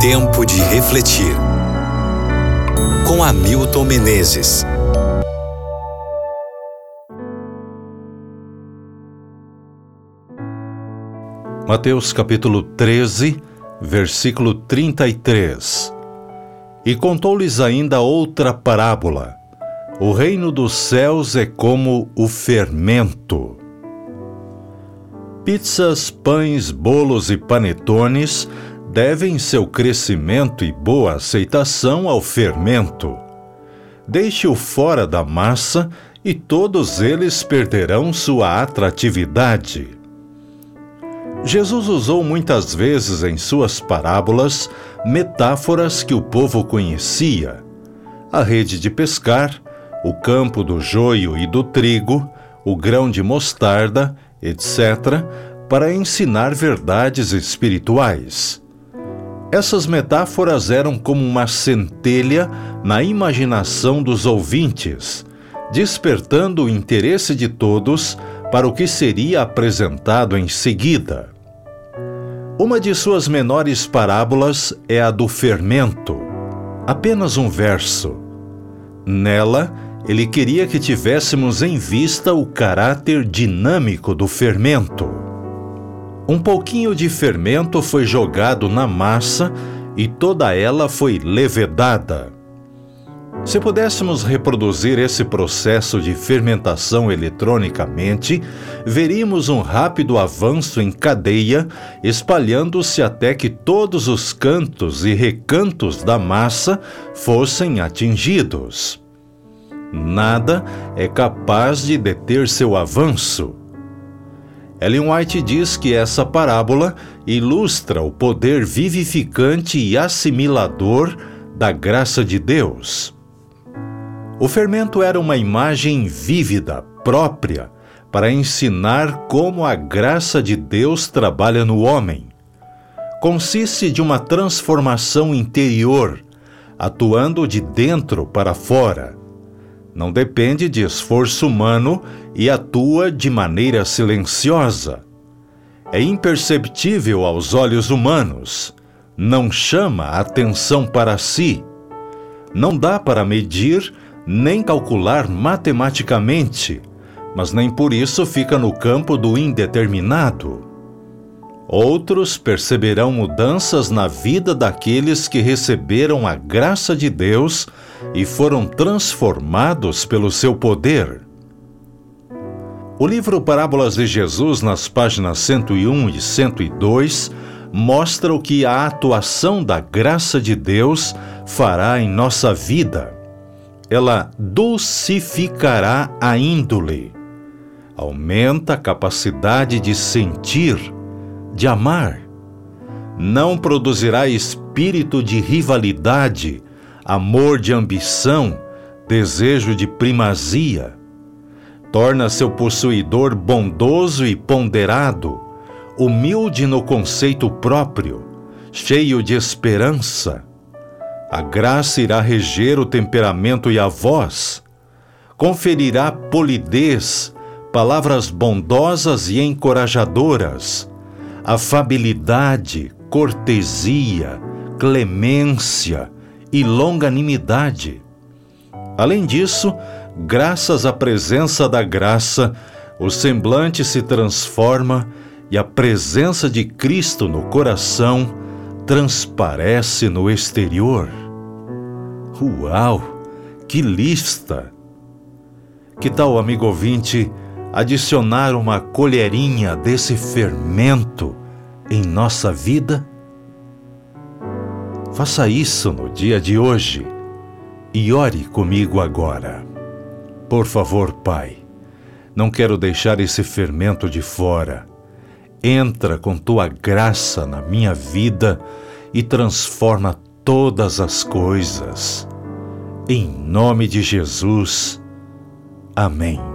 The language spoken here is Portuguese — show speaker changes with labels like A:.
A: Tempo de refletir. Com Hamilton Menezes.
B: Mateus capítulo 13, versículo 33. E contou-lhes ainda outra parábola. O reino dos céus é como o fermento. Pizzas, pães, bolos e panetones devem seu crescimento e boa aceitação ao fermento. Deixe-o fora da massa e todos eles perderão sua atratividade. Jesus usou muitas vezes em suas parábolas metáforas que o povo conhecia: a rede de pescar, o campo do joio e do trigo, o grão de mostarda, etc., para ensinar verdades espirituais. Essas metáforas eram como uma centelha na imaginação dos ouvintes, despertando o interesse de todos para o que seria apresentado em seguida. Uma de suas menores parábolas é a do fermento. Apenas um verso. Nela, ele queria que tivéssemos em vista o caráter dinâmico do fermento. Um pouquinho de fermento foi jogado na massa e toda ela foi levedada. Se pudéssemos reproduzir esse processo de fermentação eletronicamente, veríamos um rápido avanço em cadeia, espalhando-se até que todos os cantos e recantos da massa fossem atingidos. Nada é capaz de deter seu avanço. Ellen White diz que essa parábola ilustra o poder vivificante e assimilador da graça de Deus. O fermento era uma imagem vívida, própria, para ensinar como a graça de Deus trabalha no homem. Consiste de uma transformação interior, atuando de dentro para fora não depende de esforço humano e atua de maneira silenciosa. É imperceptível aos olhos humanos, não chama atenção para si. Não dá para medir nem calcular matematicamente, mas nem por isso fica no campo do indeterminado. Outros perceberão mudanças na vida daqueles que receberam a graça de Deus e foram transformados pelo seu poder. O livro Parábolas de Jesus, nas páginas 101 e 102, mostra o que a atuação da graça de Deus fará em nossa vida. Ela dulcificará a índole, aumenta a capacidade de sentir de amar. Não produzirá espírito de rivalidade, amor de ambição, desejo de primazia. Torna seu possuidor bondoso e ponderado, humilde no conceito próprio, cheio de esperança. A graça irá reger o temperamento e a voz, conferirá polidez, palavras bondosas e encorajadoras afabilidade, cortesia, clemência e longanimidade. Além disso, graças à presença da graça, o semblante se transforma e a presença de Cristo no coração transparece no exterior. Uau! Que lista! Que tal, amigo ouvinte, adicionar uma colherinha desse fermento em nossa vida? Faça isso no dia de hoje e ore comigo agora. Por favor, Pai, não quero deixar esse fermento de fora. Entra com tua graça na minha vida e transforma todas as coisas. Em nome de Jesus. Amém.